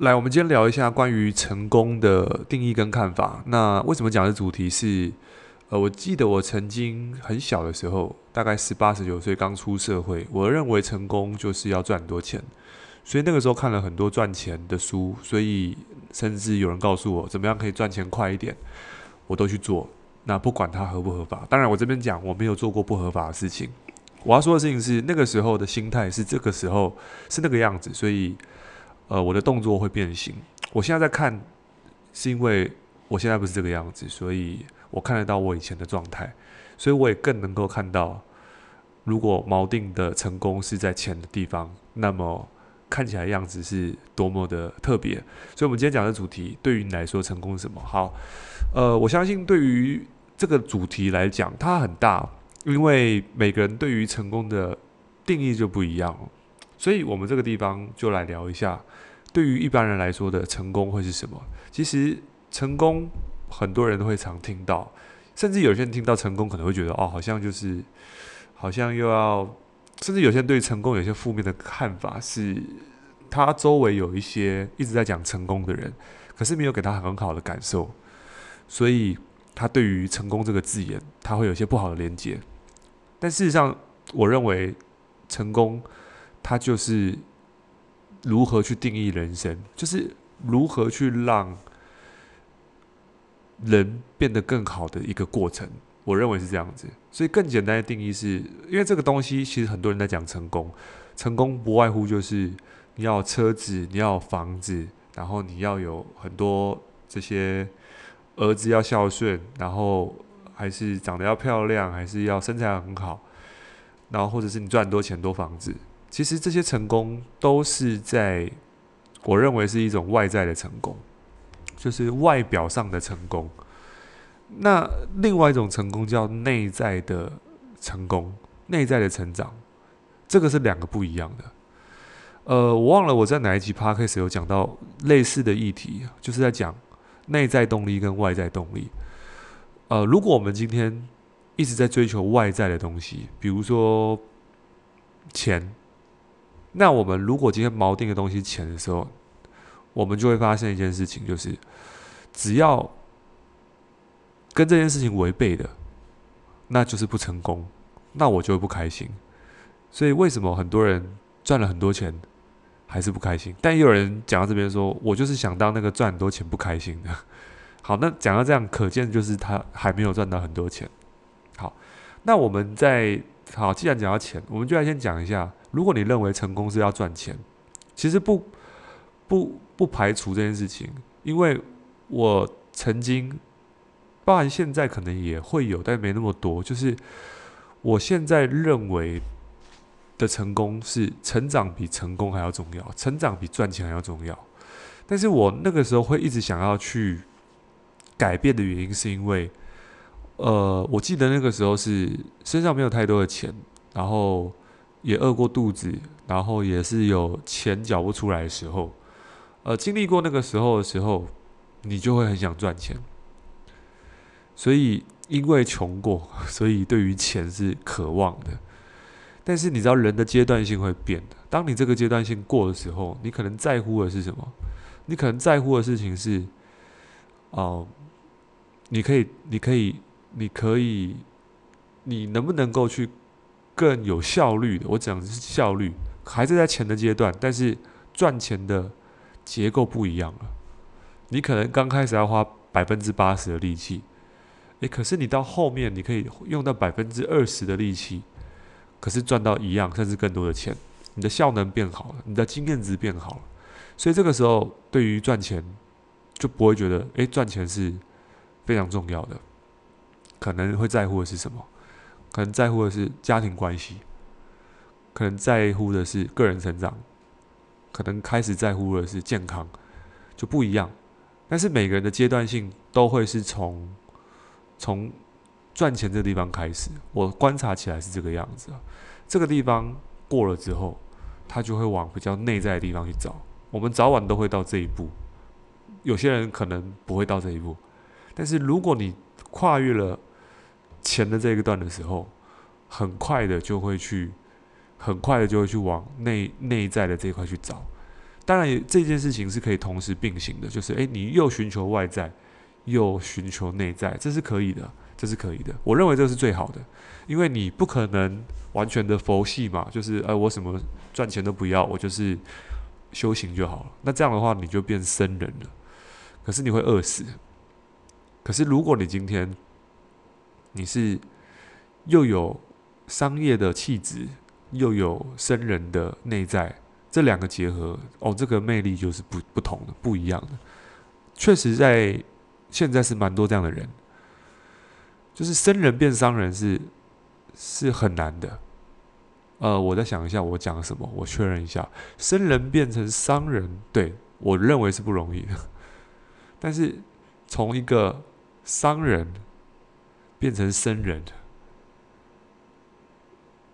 来，我们今天聊一下关于成功的定义跟看法。那为什么讲的主题是？呃，我记得我曾经很小的时候，大概十八、十九岁刚出社会，我认为成功就是要赚很多钱，所以那个时候看了很多赚钱的书，所以甚至有人告诉我怎么样可以赚钱快一点，我都去做。那不管它合不合法，当然我这边讲我没有做过不合法的事情。我要说的事情是，那个时候的心态是这个时候是那个样子，所以呃，我的动作会变形。我现在在看，是因为我现在不是这个样子，所以。我看得到我以前的状态，所以我也更能够看到，如果锚定的成功是在钱的地方，那么看起来样子是多么的特别。所以，我们今天讲的主题，对于你来说，成功是什么？好，呃，我相信对于这个主题来讲，它很大，因为每个人对于成功的定义就不一样。所以我们这个地方就来聊一下，对于一般人来说的成功会是什么？其实，成功。很多人都会常听到，甚至有些人听到成功，可能会觉得哦，好像就是，好像又要，甚至有些人对成功有些负面的看法，是他周围有一些一直在讲成功的人，可是没有给他很好的感受，所以他对于成功这个字眼，他会有些不好的连接。但事实上，我认为成功，它就是如何去定义人生，就是如何去让。人变得更好的一个过程，我认为是这样子。所以更简单的定义是，因为这个东西其实很多人在讲成功，成功不外乎就是你要车子，你要房子，然后你要有很多这些儿子要孝顺，然后还是长得要漂亮，还是要身材很好，然后或者是你赚很多钱多房子。其实这些成功都是在我认为是一种外在的成功。就是外表上的成功，那另外一种成功叫内在的成功，内在的成长，这个是两个不一样的。呃，我忘了我在哪一集 podcast 有讲到类似的议题，就是在讲内在动力跟外在动力。呃，如果我们今天一直在追求外在的东西，比如说钱，那我们如果今天锚定的东西钱的时候，我们就会发现一件事情，就是只要跟这件事情违背的，那就是不成功，那我就会不开心。所以为什么很多人赚了很多钱还是不开心？但也有人讲到这边说，我就是想当那个赚很多钱不开心的。好，那讲到这样，可见就是他还没有赚到很多钱。好，那我们在好，既然讲到钱，我们就来先讲一下，如果你认为成功是要赚钱，其实不不。不排除这件事情，因为我曾经，包含现在可能也会有，但没那么多。就是我现在认为的成功是成长比成功还要重要，成长比赚钱还要重要。但是我那个时候会一直想要去改变的原因，是因为，呃，我记得那个时候是身上没有太多的钱，然后也饿过肚子，然后也是有钱缴不出来的时候。呃，经历过那个时候的时候，你就会很想赚钱。所以，因为穷过，所以对于钱是渴望的。但是，你知道人的阶段性会变的。当你这个阶段性过的时候，你可能在乎的是什么？你可能在乎的事情是，哦、你可以，你可以，你可以，你能不能够去更有效率的？我讲的是效率，还是在钱的阶段，但是赚钱的。结构不一样了，你可能刚开始要花百分之八十的力气，诶，可是你到后面你可以用到百分之二十的力气，可是赚到一样甚至更多的钱，你的效能变好了，你的经验值变好了，所以这个时候对于赚钱就不会觉得，诶，赚钱是非常重要的，可能会在乎的是什么？可能在乎的是家庭关系，可能在乎的是个人成长。可能开始在乎的是健康，就不一样。但是每个人的阶段性都会是从从赚钱这个地方开始。我观察起来是这个样子。这个地方过了之后，他就会往比较内在的地方去找。我们早晚都会到这一步。有些人可能不会到这一步，但是如果你跨越了前的这一个段的时候，很快的就会去。很快的就会去往内内在的这一块去找，当然，这件事情是可以同时并行的，就是诶，你又寻求外在，又寻求内在，这是可以的，这是可以的。我认为这是最好的，因为你不可能完全的佛系嘛，就是呃，我什么赚钱都不要，我就是修行就好了。那这样的话，你就变僧人了，可是你会饿死。可是如果你今天你是又有商业的气质，又有生人的内在。这两个结合哦，这个魅力就是不不同的、不一样的。确实，在现在是蛮多这样的人，就是生人变商人是是很难的。呃，我再想一下，我讲什么？我确认一下，生人变成商人，对，我认为是不容易的。但是从一个商人变成僧人，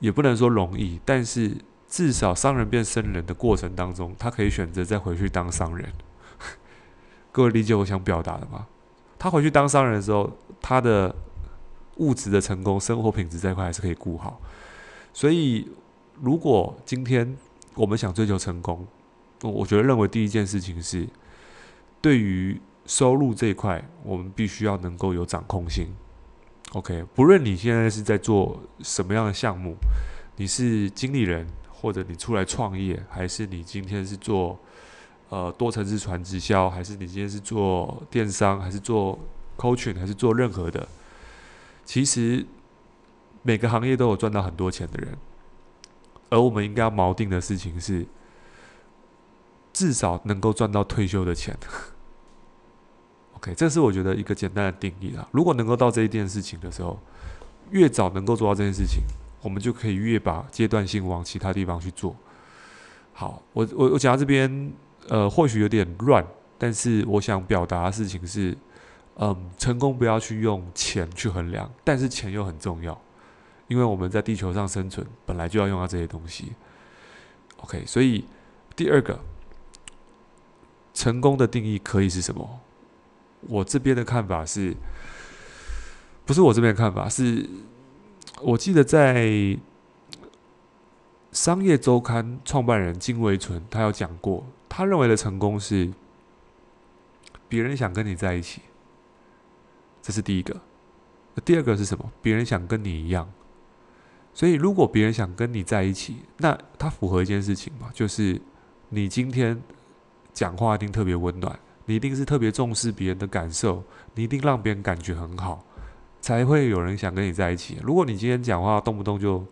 也不能说容易，但是。至少商人变僧人的过程当中，他可以选择再回去当商人。各位理解我想表达的吗？他回去当商人的时候，他的物质的成功、生活品质这一块还是可以顾好。所以，如果今天我们想追求成功，我觉得认为第一件事情是，对于收入这一块，我们必须要能够有掌控性。OK，不论你现在是在做什么样的项目，你是经理人。或者你出来创业，还是你今天是做呃多层次传直销，还是你今天是做电商，还是做 coaching，还是做任何的？其实每个行业都有赚到很多钱的人，而我们应该要锚定的事情是，至少能够赚到退休的钱。OK，这是我觉得一个简单的定义啦。如果能够到这一件事情的时候，越早能够做到这件事情。我们就可以越把阶段性往其他地方去做。好，我我我讲到这边，呃，或许有点乱，但是我想表达的事情是，嗯，成功不要去用钱去衡量，但是钱又很重要，因为我们在地球上生存，本来就要用到这些东西。OK，所以第二个，成功的定义可以是什么？我这边的看法是，不是我这边看法是。我记得在《商业周刊》创办人金维纯，他有讲过，他认为的成功是别人想跟你在一起，这是第一个。第二个是什么？别人想跟你一样。所以，如果别人想跟你在一起，那他符合一件事情嘛，就是你今天讲话一定特别温暖，你一定是特别重视别人的感受，你一定让别人感觉很好。才会有人想跟你在一起。如果你今天讲话动不动就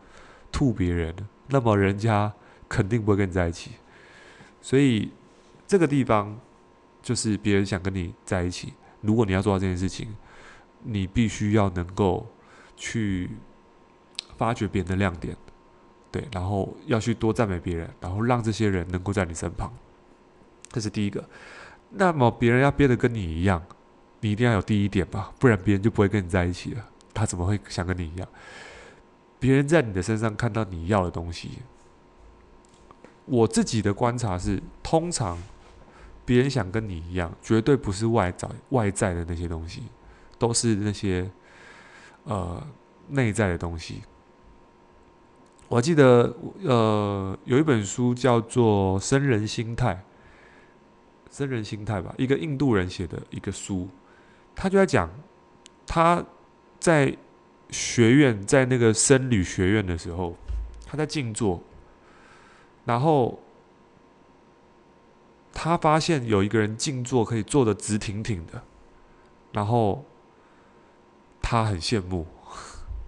吐别人，那么人家肯定不会跟你在一起。所以这个地方就是别人想跟你在一起。如果你要做到这件事情，你必须要能够去发掘别人的亮点，对，然后要去多赞美别人，然后让这些人能够在你身旁。这是第一个。那么别人要变得跟你一样。你一定要有第一点吧，不然别人就不会跟你在一起了。他怎么会想跟你一样？别人在你的身上看到你要的东西。我自己的观察是，通常别人想跟你一样，绝对不是外在外在的那些东西，都是那些呃内在的东西。我记得呃有一本书叫做《生人心态》，僧人心态吧，一个印度人写的一个书。他就在讲，他在学院，在那个僧侣学院的时候，他在静坐，然后他发现有一个人静坐可以坐得直挺挺的，然后他很羡慕，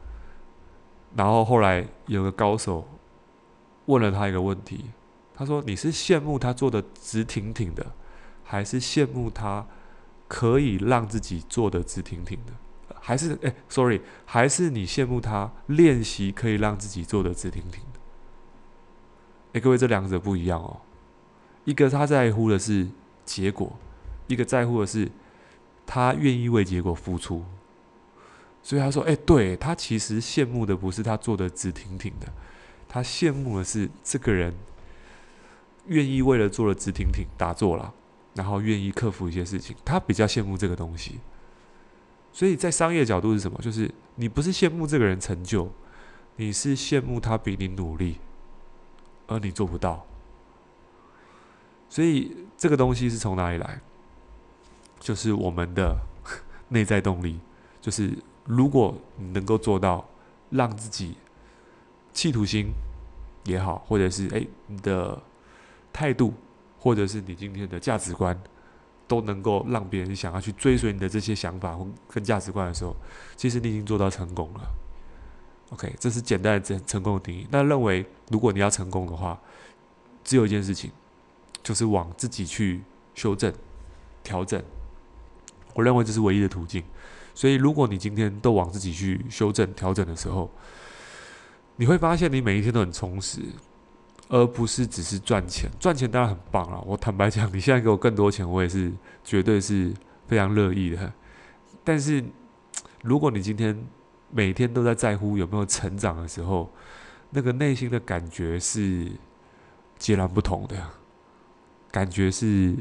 然后后来有个高手问了他一个问题，他说：“你是羡慕他坐得直挺挺的，还是羡慕他？”可以让自己坐得直挺挺的，还是哎，sorry，还是你羡慕他练习可以让自己坐得直挺挺的？哎，各位，这两者不一样哦。一个他在乎的是结果，一个在乎的是他愿意为结果付出。所以他说：“哎，对，他其实羡慕的不是他坐得直挺挺的，他羡慕的是这个人愿意为了坐得直挺挺打坐了。”然后愿意克服一些事情，他比较羡慕这个东西。所以在商业角度是什么？就是你不是羡慕这个人成就，你是羡慕他比你努力，而你做不到。所以这个东西是从哪里来？就是我们的 内在动力。就是如果你能够做到让自己企图心也好，或者是诶你的态度，或者是你今天的价值观，都能够让别人想要去追随你的这些想法跟价值观的时候，其实你已经做到成功了。OK，这是简单的成成功的定义。那认为如果你要成功的话，只有一件事情，就是往自己去修正、调整。我认为这是唯一的途径。所以，如果你今天都往自己去修正、调整的时候，你会发现你每一天都很充实，而不是只是赚钱。赚钱当然很棒了！我坦白讲，你现在给我更多钱，我也是绝对是非常乐意的。但是，如果你今天每天都在在乎有没有成长的时候，那个内心的感觉是截然不同的，感觉是。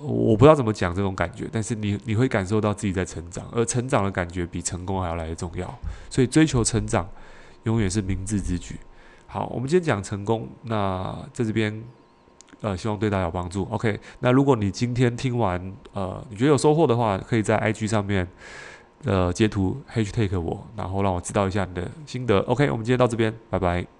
我不知道怎么讲这种感觉，但是你你会感受到自己在成长，而成长的感觉比成功还要来得重要，所以追求成长永远是明智之举。好，我们今天讲成功，那在这边呃，希望对大家有帮助。OK，那如果你今天听完呃，你觉得有收获的话，可以在 IG 上面呃截图 hashtag 我，然后让我知道一下你的心得。OK，我们今天到这边，拜拜。